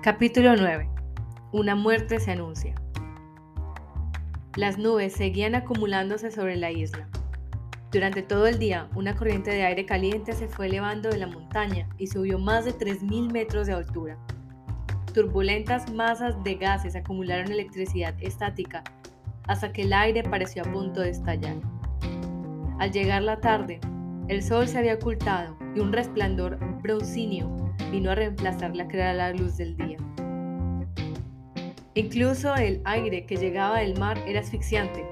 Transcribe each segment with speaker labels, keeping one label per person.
Speaker 1: Capítulo 9. Una muerte se anuncia. Las nubes seguían acumulándose sobre la isla. Durante todo el día, una corriente de aire caliente se fue elevando de la montaña y subió más de 3.000 metros de altura. Turbulentas masas de gases acumularon electricidad estática hasta que el aire pareció a punto de estallar. Al llegar la tarde, el sol se había ocultado y un resplandor broncíneo vino a reemplazar la clara luz del día. Incluso el aire que llegaba del mar era asfixiante,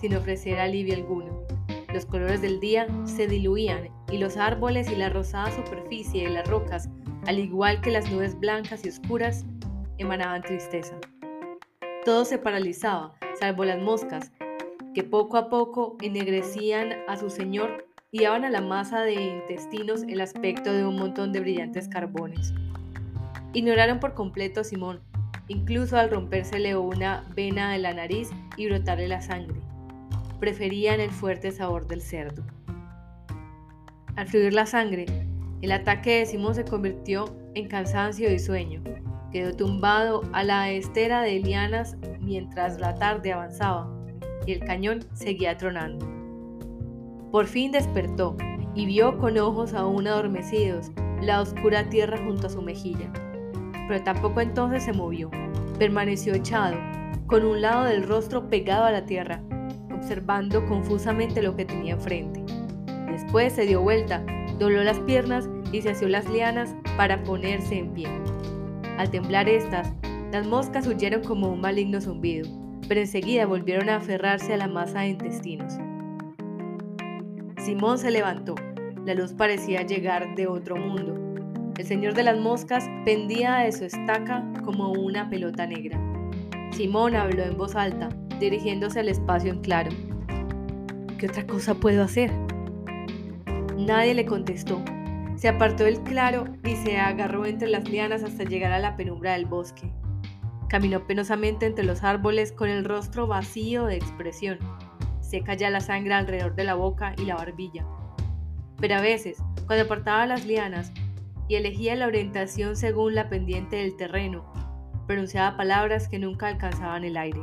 Speaker 1: sin ofrecer alivio alguno. Los colores del día se diluían y los árboles y la rosada superficie de las rocas, al igual que las nubes blancas y oscuras, emanaban tristeza. Todo se paralizaba, salvo las moscas, que poco a poco ennegrecían a su señor y daban a la masa de intestinos el aspecto de un montón de brillantes carbones. Ignoraron por completo a Simón, incluso al rompérsele una vena de la nariz y brotarle la sangre preferían el fuerte sabor del cerdo. Al fluir la sangre, el ataque de Simón se convirtió en cansancio y sueño. Quedó tumbado a la estera de lianas mientras la tarde avanzaba y el cañón seguía tronando. Por fin despertó y vio con ojos aún adormecidos la oscura tierra junto a su mejilla. Pero tampoco entonces se movió. Permaneció echado, con un lado del rostro pegado a la tierra, observando confusamente lo que tenía enfrente. Después se dio vuelta, dobló las piernas y se asió las lianas para ponerse en pie. Al temblar estas, las moscas huyeron como un maligno zumbido, pero enseguida volvieron a aferrarse a la masa de intestinos. Simón se levantó. La luz parecía llegar de otro mundo. El señor de las moscas pendía de su estaca como una pelota negra. Simón habló en voz alta, dirigiéndose al espacio en claro. ¿Qué otra cosa puedo hacer? Nadie le contestó. Se apartó del claro y se agarró entre las lianas hasta llegar a la penumbra del bosque. Caminó penosamente entre los árboles con el rostro vacío de expresión. Seca la sangre alrededor de la boca y la barbilla. Pero a veces, cuando apartaba las lianas y elegía la orientación según la pendiente del terreno, pronunciaba palabras que nunca alcanzaban el aire.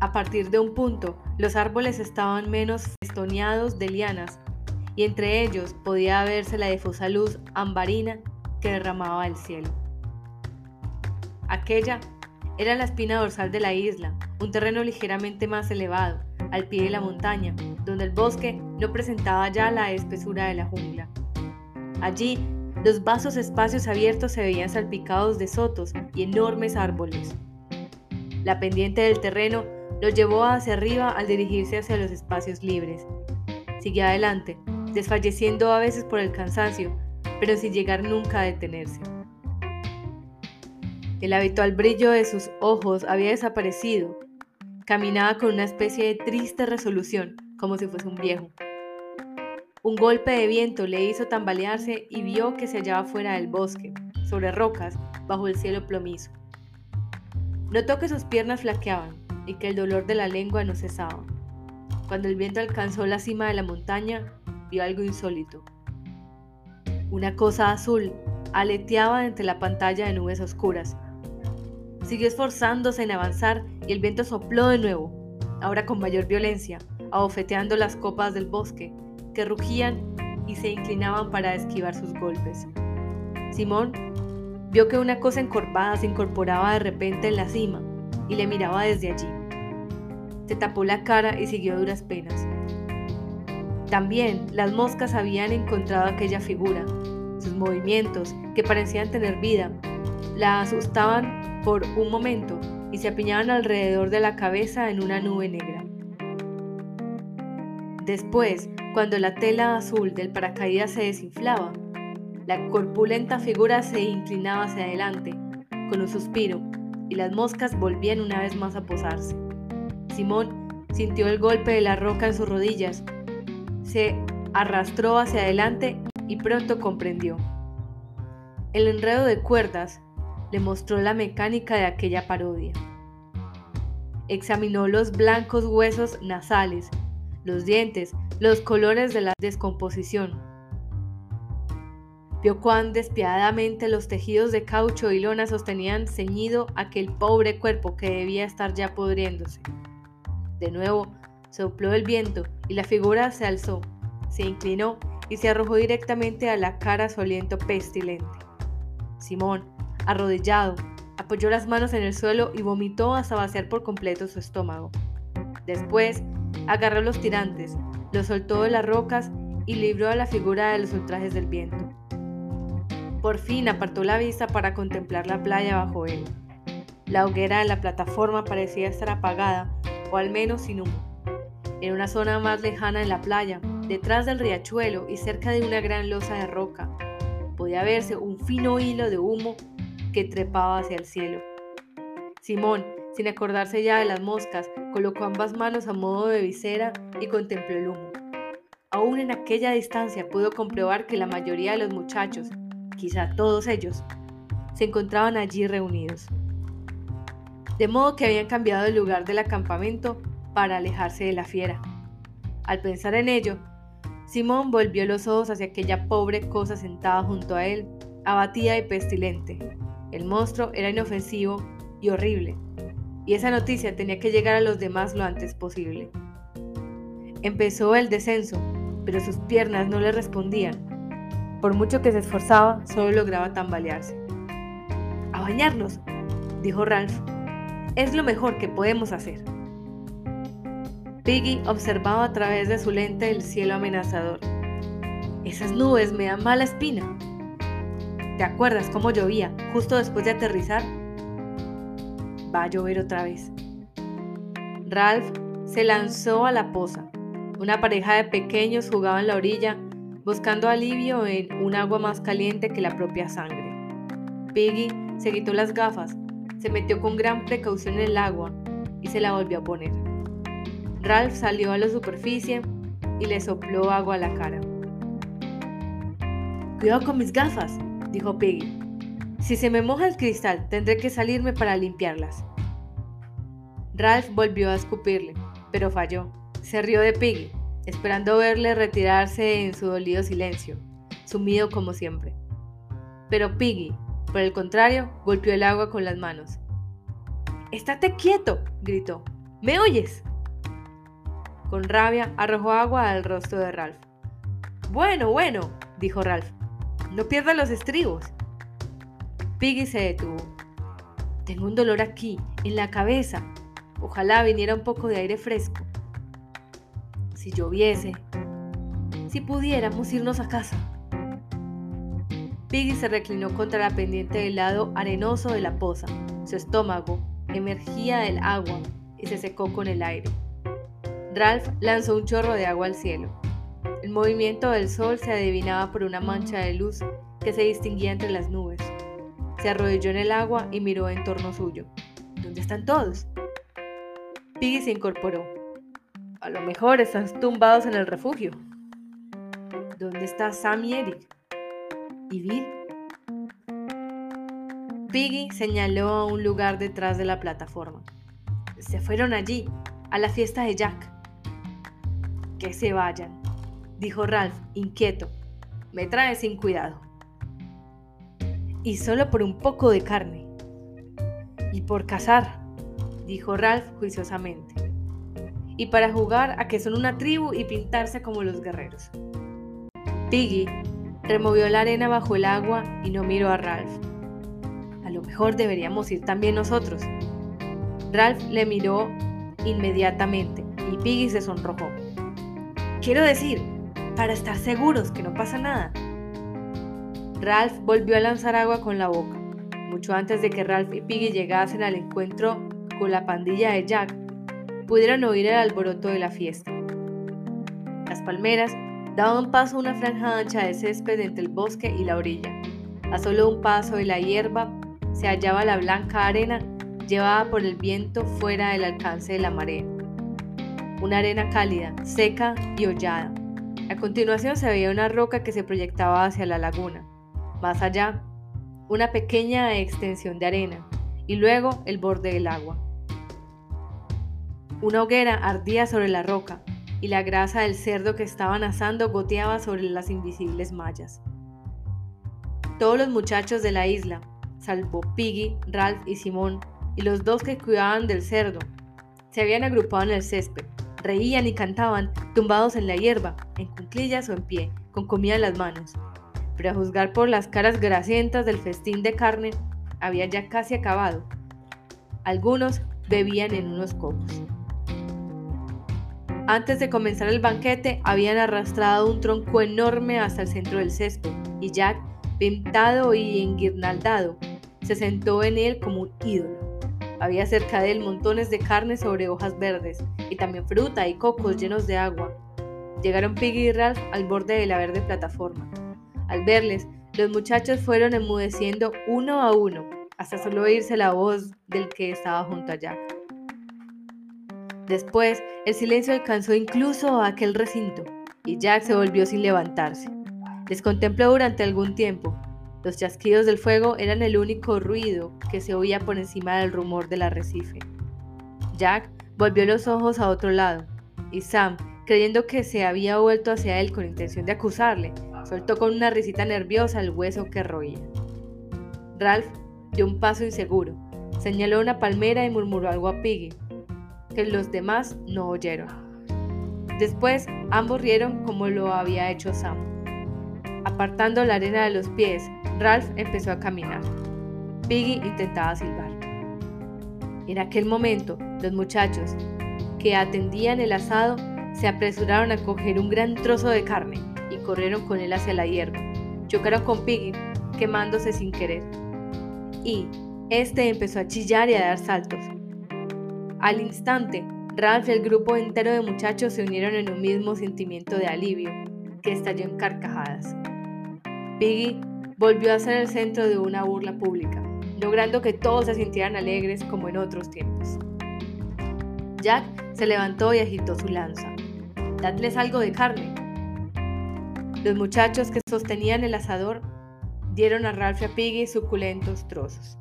Speaker 1: A partir de un punto, los árboles estaban menos festoneados de lianas, y entre ellos podía verse la difusa luz ambarina que derramaba el cielo. Aquella era la espina dorsal de la isla, un terreno ligeramente más elevado, al pie de la montaña, donde el bosque no presentaba ya la espesura de la jungla. Allí, los vasos espacios abiertos se veían salpicados de sotos y enormes árboles. La pendiente del terreno lo llevó hacia arriba al dirigirse hacia los espacios libres. Siguió adelante, desfalleciendo a veces por el cansancio, pero sin llegar nunca a detenerse. El habitual brillo de sus ojos había desaparecido. Caminaba con una especie de triste resolución, como si fuese un viejo. Un golpe de viento le hizo tambalearse y vio que se hallaba fuera del bosque, sobre rocas, bajo el cielo plomizo. Notó que sus piernas flaqueaban, y que el dolor de la lengua no cesaba. Cuando el viento alcanzó la cima de la montaña, vio algo insólito. Una cosa azul aleteaba entre la pantalla de nubes oscuras. Siguió esforzándose en avanzar y el viento sopló de nuevo, ahora con mayor violencia, abofeteando las copas del bosque, que rugían y se inclinaban para esquivar sus golpes. Simón vio que una cosa encorvada se incorporaba de repente en la cima y le miraba desde allí. Se tapó la cara y siguió duras penas. También las moscas habían encontrado aquella figura. Sus movimientos, que parecían tener vida, la asustaban por un momento y se apiñaban alrededor de la cabeza en una nube negra. Después, cuando la tela azul del paracaídas se desinflaba, la corpulenta figura se inclinaba hacia adelante, con un suspiro, y las moscas volvían una vez más a posarse. Simón sintió el golpe de la roca en sus rodillas, se arrastró hacia adelante y pronto comprendió. El enredo de cuerdas le mostró la mecánica de aquella parodia. Examinó los blancos huesos nasales, los dientes, los colores de la descomposición. Vio cuán despiadadamente los tejidos de caucho y lona sostenían ceñido aquel pobre cuerpo que debía estar ya podriéndose. De nuevo sopló el viento y la figura se alzó, se inclinó y se arrojó directamente a la cara su aliento pestilente. Simón, arrodillado, apoyó las manos en el suelo y vomitó hasta vaciar por completo su estómago. Después, agarró los tirantes, los soltó de las rocas y libró a la figura de los ultrajes del viento. Por fin apartó la vista para contemplar la playa bajo él. La hoguera de la plataforma parecía estar apagada, o al menos sin humo. En una zona más lejana de la playa, detrás del riachuelo y cerca de una gran losa de roca, podía verse un fino hilo de humo que trepaba hacia el cielo. Simón, sin acordarse ya de las moscas, colocó ambas manos a modo de visera y contempló el humo. Aún en aquella distancia pudo comprobar que la mayoría de los muchachos, quizá todos ellos, se encontraban allí reunidos. De modo que habían cambiado el lugar del acampamento para alejarse de la fiera. Al pensar en ello, Simón volvió los ojos hacia aquella pobre cosa sentada junto a él, abatida y pestilente. El monstruo era inofensivo y horrible, y esa noticia tenía que llegar a los demás lo antes posible. Empezó el descenso, pero sus piernas no le respondían por mucho que se esforzaba, solo lograba tambalearse. A bañarnos, dijo Ralph. Es lo mejor que podemos hacer. Piggy observaba a través de su lente el cielo amenazador. Esas nubes me dan mala espina. ¿Te acuerdas cómo llovía justo después de aterrizar? Va a llover otra vez. Ralph se lanzó a la poza. Una pareja de pequeños jugaba en la orilla buscando alivio en un agua más caliente que la propia sangre. Piggy se quitó las gafas, se metió con gran precaución en el agua y se la volvió a poner. Ralph salió a la superficie y le sopló agua a la cara. Cuidado con mis gafas, dijo Piggy. Si se me moja el cristal, tendré que salirme para limpiarlas. Ralph volvió a escupirle, pero falló. Se rió de Piggy esperando verle retirarse en su dolido silencio, sumido como siempre. Pero Piggy, por el contrario, golpeó el agua con las manos. ¡Estate quieto! gritó. ¿Me oyes? Con rabia arrojó agua al rostro de Ralph. Bueno, bueno, dijo Ralph. No pierdas los estribos. Piggy se detuvo. Tengo un dolor aquí, en la cabeza. Ojalá viniera un poco de aire fresco si lloviese, si pudiéramos irnos a casa. Piggy se reclinó contra la pendiente del lado arenoso de la poza. Su estómago emergía del agua y se secó con el aire. Ralph lanzó un chorro de agua al cielo. El movimiento del sol se adivinaba por una mancha de luz que se distinguía entre las nubes. Se arrodilló en el agua y miró en torno suyo. ¿Dónde están todos? Piggy se incorporó. A lo mejor están tumbados en el refugio. ¿Dónde está Sam y Eric? ¿Y Bill? Piggy señaló a un lugar detrás de la plataforma. Se fueron allí, a la fiesta de Jack. Que se vayan, dijo Ralph, inquieto. Me trae sin cuidado. Y solo por un poco de carne. Y por cazar, dijo Ralph juiciosamente y para jugar a que son una tribu y pintarse como los guerreros. Piggy removió la arena bajo el agua y no miró a Ralph. A lo mejor deberíamos ir también nosotros. Ralph le miró inmediatamente y Piggy se sonrojó. Quiero decir, para estar seguros que no pasa nada. Ralph volvió a lanzar agua con la boca. Mucho antes de que Ralph y Piggy llegasen al encuentro con la pandilla de Jack, pudieron oír el alboroto de la fiesta. Las palmeras daban paso a una franja ancha de césped entre el bosque y la orilla. A solo un paso de la hierba se hallaba la blanca arena llevada por el viento fuera del alcance de la marea. Una arena cálida, seca y hollada. A continuación se veía una roca que se proyectaba hacia la laguna. Más allá, una pequeña extensión de arena y luego el borde del agua. Una hoguera ardía sobre la roca y la grasa del cerdo que estaban asando goteaba sobre las invisibles mallas. Todos los muchachos de la isla, salvo Piggy, Ralph y Simón, y los dos que cuidaban del cerdo, se habían agrupado en el césped, reían y cantaban, tumbados en la hierba, en cuclillas o en pie, con comida en las manos. Pero a juzgar por las caras grasientas del festín de carne, había ya casi acabado. Algunos bebían en unos copos. Antes de comenzar el banquete, habían arrastrado un tronco enorme hasta el centro del césped, y Jack, pintado y enguirnaldado, se sentó en él como un ídolo. Había cerca de él montones de carne sobre hojas verdes, y también fruta y cocos llenos de agua. Llegaron Piggy y Ralph al borde de la verde plataforma. Al verles, los muchachos fueron enmudeciendo uno a uno, hasta solo oírse la voz del que estaba junto a Jack. Después, el silencio alcanzó incluso a aquel recinto, y Jack se volvió sin levantarse. Les contempló durante algún tiempo. Los chasquidos del fuego eran el único ruido que se oía por encima del rumor del arrecife. Jack volvió los ojos a otro lado, y Sam, creyendo que se había vuelto hacia él con intención de acusarle, soltó con una risita nerviosa el hueso que roía. Ralph dio un paso inseguro, señaló una palmera y murmuró algo a Piggy, que los demás no oyeron. Después ambos rieron como lo había hecho Sam. Apartando la arena de los pies, Ralph empezó a caminar. Piggy intentaba silbar. En aquel momento, los muchachos que atendían el asado se apresuraron a coger un gran trozo de carne y corrieron con él hacia la hierba. Chocaron con Piggy, quemándose sin querer. Y este empezó a chillar y a dar saltos. Al instante, Ralph y el grupo entero de muchachos se unieron en un mismo sentimiento de alivio, que estalló en carcajadas. Piggy volvió a ser el centro de una burla pública, logrando que todos se sintieran alegres como en otros tiempos. Jack se levantó y agitó su lanza. Dadles algo de carne. Los muchachos que sostenían el asador dieron a Ralph y a Piggy suculentos trozos.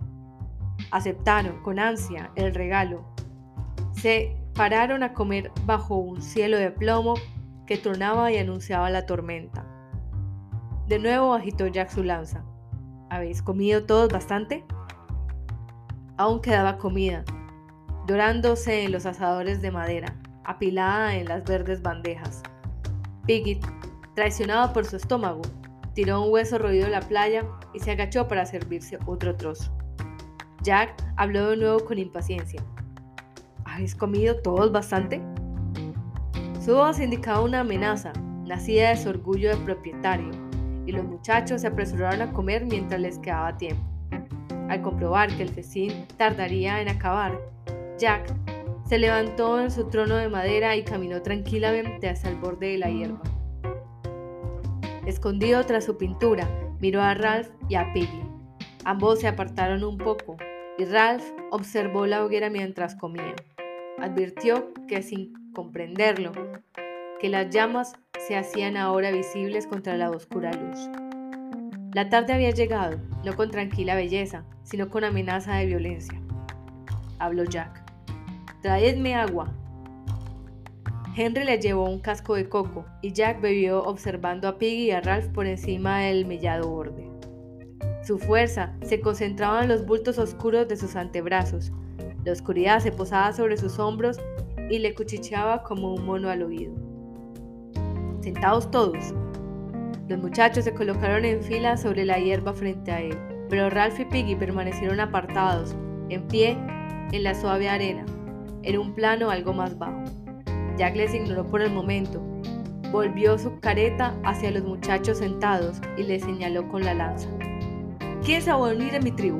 Speaker 1: Aceptaron con ansia el regalo. Se pararon a comer bajo un cielo de plomo que tronaba y anunciaba la tormenta. De nuevo agitó Jack su lanza. ¿Habéis comido todos bastante? Aún quedaba comida, dorándose en los asadores de madera, apilada en las verdes bandejas. Piggy, traicionado por su estómago, tiró un hueso roído de la playa y se agachó para servirse otro trozo. Jack habló de nuevo con impaciencia. ¿Habéis comido todos bastante? Su voz indicaba una amenaza, nacida de su orgullo de propietario, y los muchachos se apresuraron a comer mientras les quedaba tiempo. Al comprobar que el festín tardaría en acabar, Jack se levantó en su trono de madera y caminó tranquilamente hacia el borde de la hierba. Escondido tras su pintura, miró a Ralph y a Piggy. Ambos se apartaron un poco y Ralph observó la hoguera mientras comía. Advirtió que sin comprenderlo, que las llamas se hacían ahora visibles contra la oscura luz. La tarde había llegado, no con tranquila belleza, sino con amenaza de violencia. Habló Jack. Traedme agua. Henry le llevó un casco de coco y Jack bebió observando a Piggy y a Ralph por encima del mellado borde. Su fuerza se concentraba en los bultos oscuros de sus antebrazos. La oscuridad se posaba sobre sus hombros y le cuchicheaba como un mono al oído. Sentados todos. Los muchachos se colocaron en fila sobre la hierba frente a él, pero Ralph y Piggy permanecieron apartados, en pie, en la suave arena, en un plano algo más bajo. Jack les ignoró por el momento. Volvió su careta hacia los muchachos sentados y les señaló con la lanza. ¿Quieres unir a mi tribu?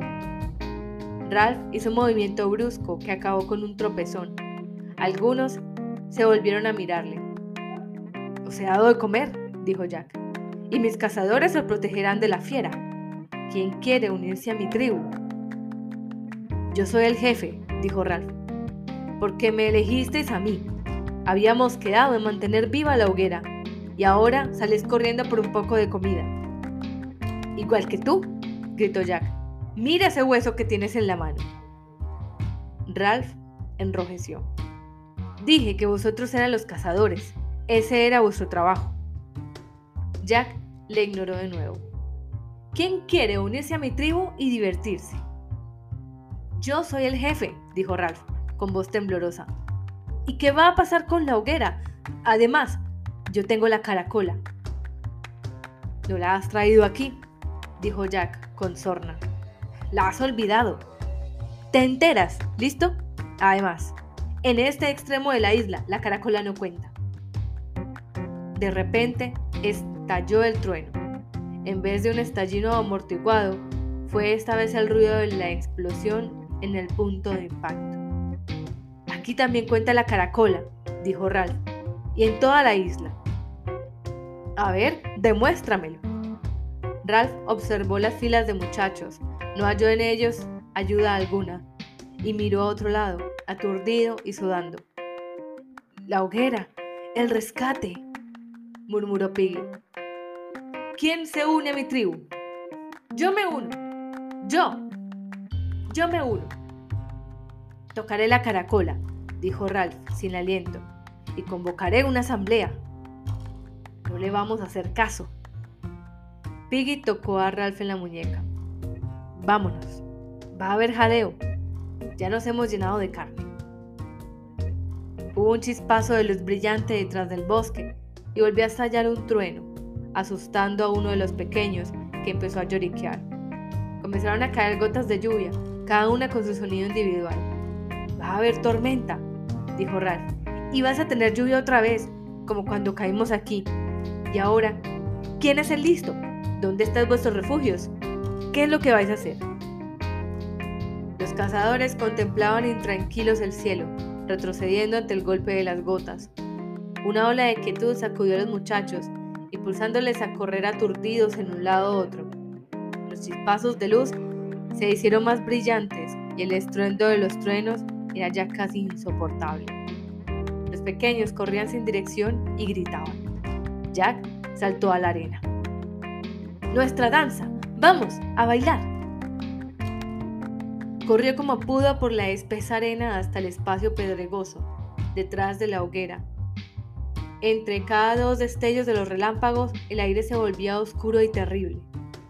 Speaker 1: Ralph hizo un movimiento brusco que acabó con un tropezón. Algunos se volvieron a mirarle. Os he dado de comer, dijo Jack, y mis cazadores se protegerán de la fiera. ¿Quién quiere unirse a mi tribu? Yo soy el jefe, dijo Ralph porque me elegisteis a mí. Habíamos quedado en mantener viva la hoguera y ahora sales corriendo por un poco de comida. Igual que tú, gritó Jack. Mira ese hueso que tienes en la mano. Ralph enrojeció. Dije que vosotros eran los cazadores. Ese era vuestro trabajo. Jack le ignoró de nuevo. ¿Quién quiere unirse a mi tribu y divertirse? Yo soy el jefe, dijo Ralph, con voz temblorosa. ¿Y qué va a pasar con la hoguera? Además, yo tengo la caracola. ¿No la has traído aquí? dijo Jack con sorna. La has olvidado. ¿Te enteras? ¿Listo? Además, en este extremo de la isla, la caracola no cuenta. De repente, estalló el trueno. En vez de un estallido amortiguado, fue esta vez el ruido de la explosión en el punto de impacto. Aquí también cuenta la caracola, dijo Ralph, y en toda la isla. A ver, demuéstramelo. Ralph observó las filas de muchachos, no halló en ellos ayuda alguna, y miró a otro lado, aturdido y sudando. La hoguera, el rescate, murmuró Piggy. ¿Quién se une a mi tribu? Yo me uno. Yo. Yo me uno. Tocaré la caracola, dijo Ralph sin aliento, y convocaré una asamblea. No le vamos a hacer caso. Piggy tocó a Ralph en la muñeca. Vámonos. Va a haber jaleo. Ya nos hemos llenado de carne. Hubo un chispazo de luz brillante detrás del bosque y volvió a estallar un trueno, asustando a uno de los pequeños que empezó a lloriquear. Comenzaron a caer gotas de lluvia, cada una con su sonido individual. Va a haber tormenta, dijo Ralph, y vas a tener lluvia otra vez, como cuando caímos aquí. Y ahora, ¿quién es el listo? ¿Dónde están vuestros refugios? ¿Qué es lo que vais a hacer? Los cazadores contemplaban intranquilos el cielo, retrocediendo ante el golpe de las gotas. Una ola de quietud sacudió a los muchachos, impulsándoles a correr aturdidos en un lado u otro. Los chispazos de luz se hicieron más brillantes y el estruendo de los truenos era ya casi insoportable. Los pequeños corrían sin dirección y gritaban. Jack saltó a la arena. Nuestra danza. Vamos, a bailar. Corrió como pudo por la espesa arena hasta el espacio pedregoso, detrás de la hoguera. Entre cada dos destellos de los relámpagos, el aire se volvía oscuro y terrible.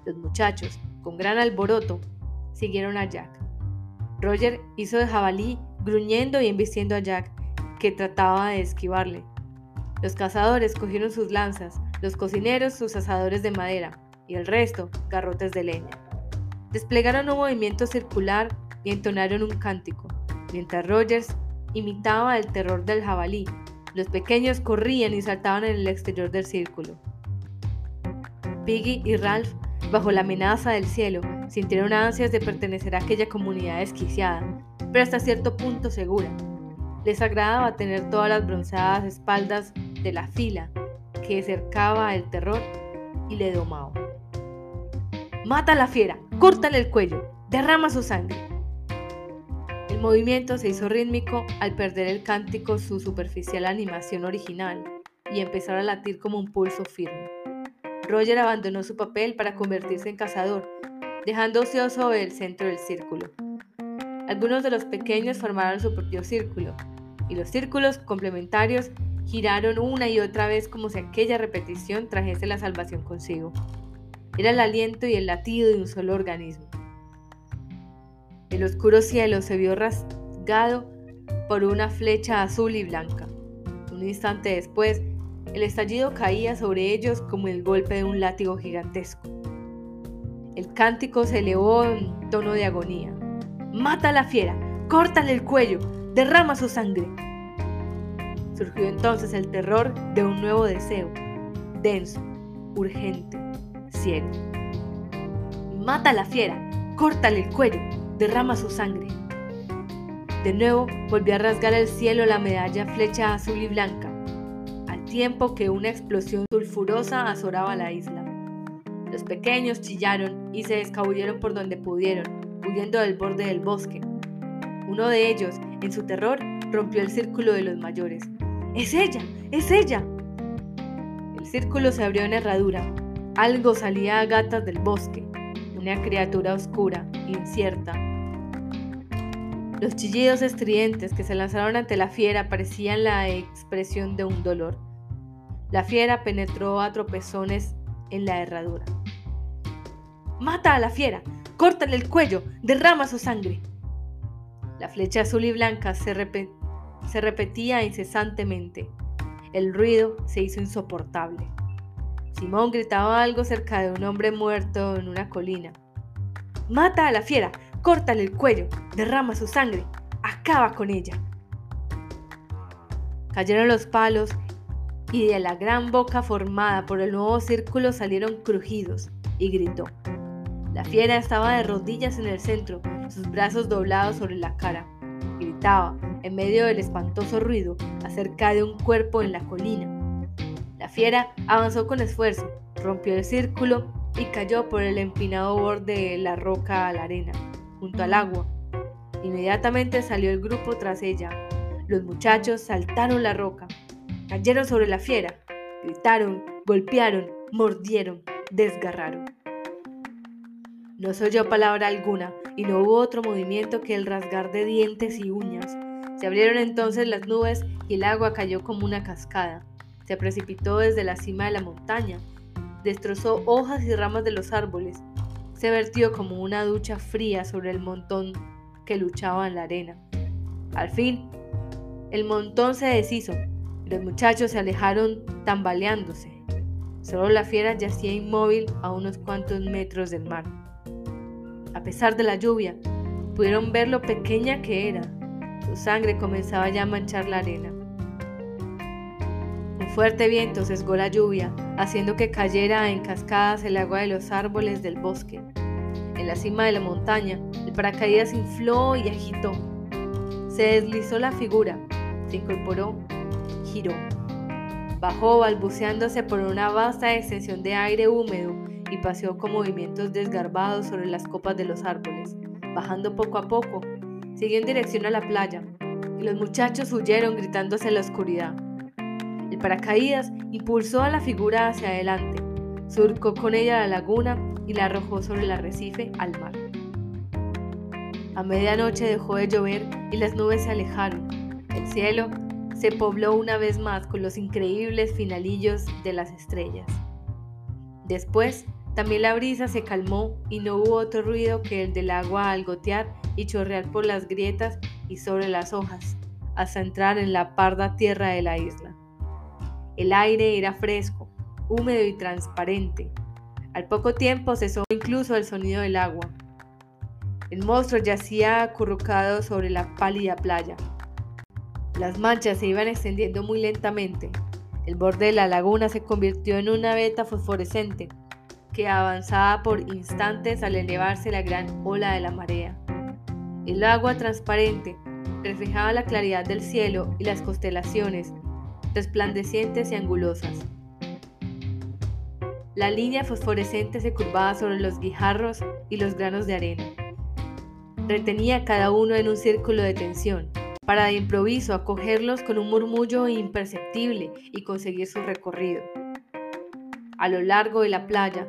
Speaker 1: Los muchachos, con gran alboroto, siguieron a Jack. Roger hizo de jabalí, gruñendo y embistiendo a Jack, que trataba de esquivarle. Los cazadores cogieron sus lanzas, los cocineros sus asadores de madera, y el resto garrotes de leña. Desplegaron un movimiento circular y entonaron un cántico, mientras Rogers imitaba el terror del jabalí. Los pequeños corrían y saltaban en el exterior del círculo. Piggy y Ralph, bajo la amenaza del cielo, sintieron ansias de pertenecer a aquella comunidad desquiciada, pero hasta cierto punto segura. Les agradaba tener todas las bronceadas espaldas de la fila que cercaba el terror y le domaba. Mata a la fiera, córtale el cuello, derrama su sangre. Movimiento se hizo rítmico al perder el cántico su superficial animación original y empezar a latir como un pulso firme. Roger abandonó su papel para convertirse en cazador, dejando ocioso el centro del círculo. Algunos de los pequeños formaron su propio círculo, y los círculos complementarios giraron una y otra vez como si aquella repetición trajese la salvación consigo. Era el aliento y el latido de un solo organismo. El oscuro cielo se vio rasgado por una flecha azul y blanca. Un instante después, el estallido caía sobre ellos como el golpe de un látigo gigantesco. El cántico se elevó en tono de agonía. Mata la fiera, córtale el cuello, derrama su sangre. Surgió entonces el terror de un nuevo deseo, denso, urgente, ciego. Mata la fiera, córtale el cuello, derrama su sangre. De nuevo volvió a rasgar el cielo la medalla flecha azul y blanca, al tiempo que una explosión sulfurosa azoraba la isla. Los pequeños chillaron y se escabulleron por donde pudieron, huyendo del borde del bosque. Uno de ellos, en su terror, rompió el círculo de los mayores. ¡Es ella! ¡Es ella! El círculo se abrió en herradura, algo salía a gatas del bosque, una criatura oscura, incierta. Los chillidos estridentes que se lanzaron ante la fiera parecían la expresión de un dolor. La fiera penetró a tropezones en la herradura. Mata a la fiera, córtale el cuello, derrama su sangre. La flecha azul y blanca se, se repetía incesantemente. El ruido se hizo insoportable. Simón gritaba algo cerca de un hombre muerto en una colina. Mata a la fiera, córtale el cuello, derrama su sangre, acaba con ella. Cayeron los palos y de la gran boca formada por el nuevo círculo salieron crujidos y gritó. La fiera estaba de rodillas en el centro, sus brazos doblados sobre la cara. Gritaba, en medio del espantoso ruido, acerca de un cuerpo en la colina. La fiera avanzó con esfuerzo, rompió el círculo y cayó por el empinado borde de la roca a la arena, junto al agua. Inmediatamente salió el grupo tras ella. Los muchachos saltaron la roca, cayeron sobre la fiera, gritaron, golpearon, mordieron, desgarraron. No se oyó palabra alguna y no hubo otro movimiento que el rasgar de dientes y uñas. Se abrieron entonces las nubes y el agua cayó como una cascada. Se precipitó desde la cima de la montaña, destrozó hojas y ramas de los árboles, se vertió como una ducha fría sobre el montón que luchaba en la arena. Al fin, el montón se deshizo y los muchachos se alejaron tambaleándose. Solo la fiera yacía inmóvil a unos cuantos metros del mar. A pesar de la lluvia, pudieron ver lo pequeña que era. Su sangre comenzaba ya a manchar la arena. Fuerte viento sesgó la lluvia, haciendo que cayera en cascadas el agua de los árboles del bosque. En la cima de la montaña, el paracaídas infló y agitó. Se deslizó la figura, se incorporó, giró. Bajó balbuceándose por una vasta extensión de aire húmedo y paseó con movimientos desgarbados sobre las copas de los árboles. Bajando poco a poco, siguió en dirección a la playa, y los muchachos huyeron gritándose en la oscuridad. Paracaídas impulsó a la figura hacia adelante, surcó con ella la laguna y la arrojó sobre el arrecife al mar. A medianoche dejó de llover y las nubes se alejaron. El cielo se pobló una vez más con los increíbles finalillos de las estrellas. Después también la brisa se calmó y no hubo otro ruido que el del agua al gotear y chorrear por las grietas y sobre las hojas, hasta entrar en la parda tierra de la isla. El aire era fresco, húmedo y transparente. Al poco tiempo cesó incluso el sonido del agua. El monstruo yacía acurrucado sobre la pálida playa. Las manchas se iban extendiendo muy lentamente. El borde de la laguna se convirtió en una veta fosforescente que avanzaba por instantes al elevarse la gran ola de la marea. El agua transparente reflejaba la claridad del cielo y las constelaciones, resplandecientes y angulosas. La línea fosforescente se curvaba sobre los guijarros y los granos de arena. Retenía cada uno en un círculo de tensión, para de improviso acogerlos con un murmullo imperceptible y conseguir su recorrido. A lo largo de la playa,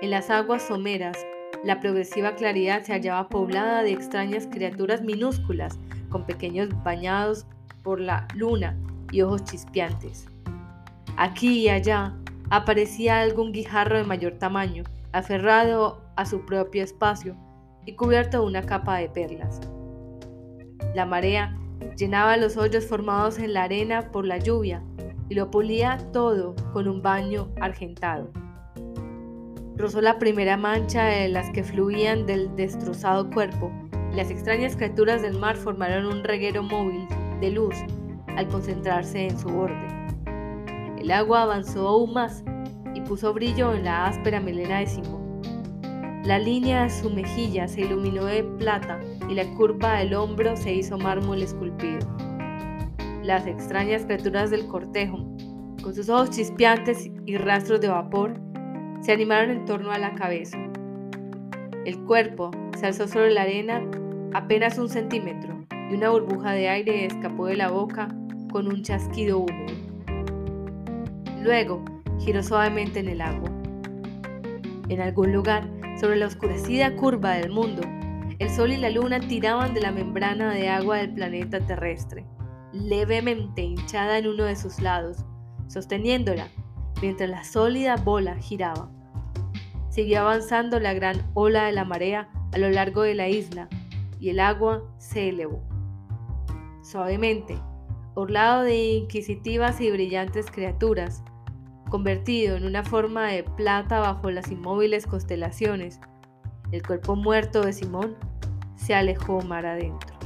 Speaker 1: en las aguas someras, la progresiva claridad se hallaba poblada de extrañas criaturas minúsculas, con pequeños bañados por la luna y ojos chispeantes. Aquí y allá aparecía algún guijarro de mayor tamaño, aferrado a su propio espacio y cubierto de una capa de perlas. La marea llenaba los hoyos formados en la arena por la lluvia y lo pulía todo con un baño argentado. Rozó la primera mancha de las que fluían del destrozado cuerpo y las extrañas criaturas del mar formaron un reguero móvil de luz al concentrarse en su borde. El agua avanzó aún más y puso brillo en la áspera melena de Simón. La línea de su mejilla se iluminó de plata y la curva del hombro se hizo mármol esculpido las extrañas criaturas del cortejo, con sus ojos chispeantes y rastros de vapor, se animaron en torno a la cabeza. El cuerpo se alzó sobre la arena apenas un centímetro y una burbuja de aire escapó de la boca con un chasquido húmedo. Luego giró suavemente en el agua. En algún lugar, sobre la oscurecida curva del mundo, el sol y la luna tiraban de la membrana de agua del planeta terrestre levemente hinchada en uno de sus lados, sosteniéndola mientras la sólida bola giraba. Siguió avanzando la gran ola de la marea a lo largo de la isla y el agua se elevó. Suavemente, orlado de inquisitivas y brillantes criaturas, convertido en una forma de plata bajo las inmóviles constelaciones, el cuerpo muerto de Simón se alejó mar adentro.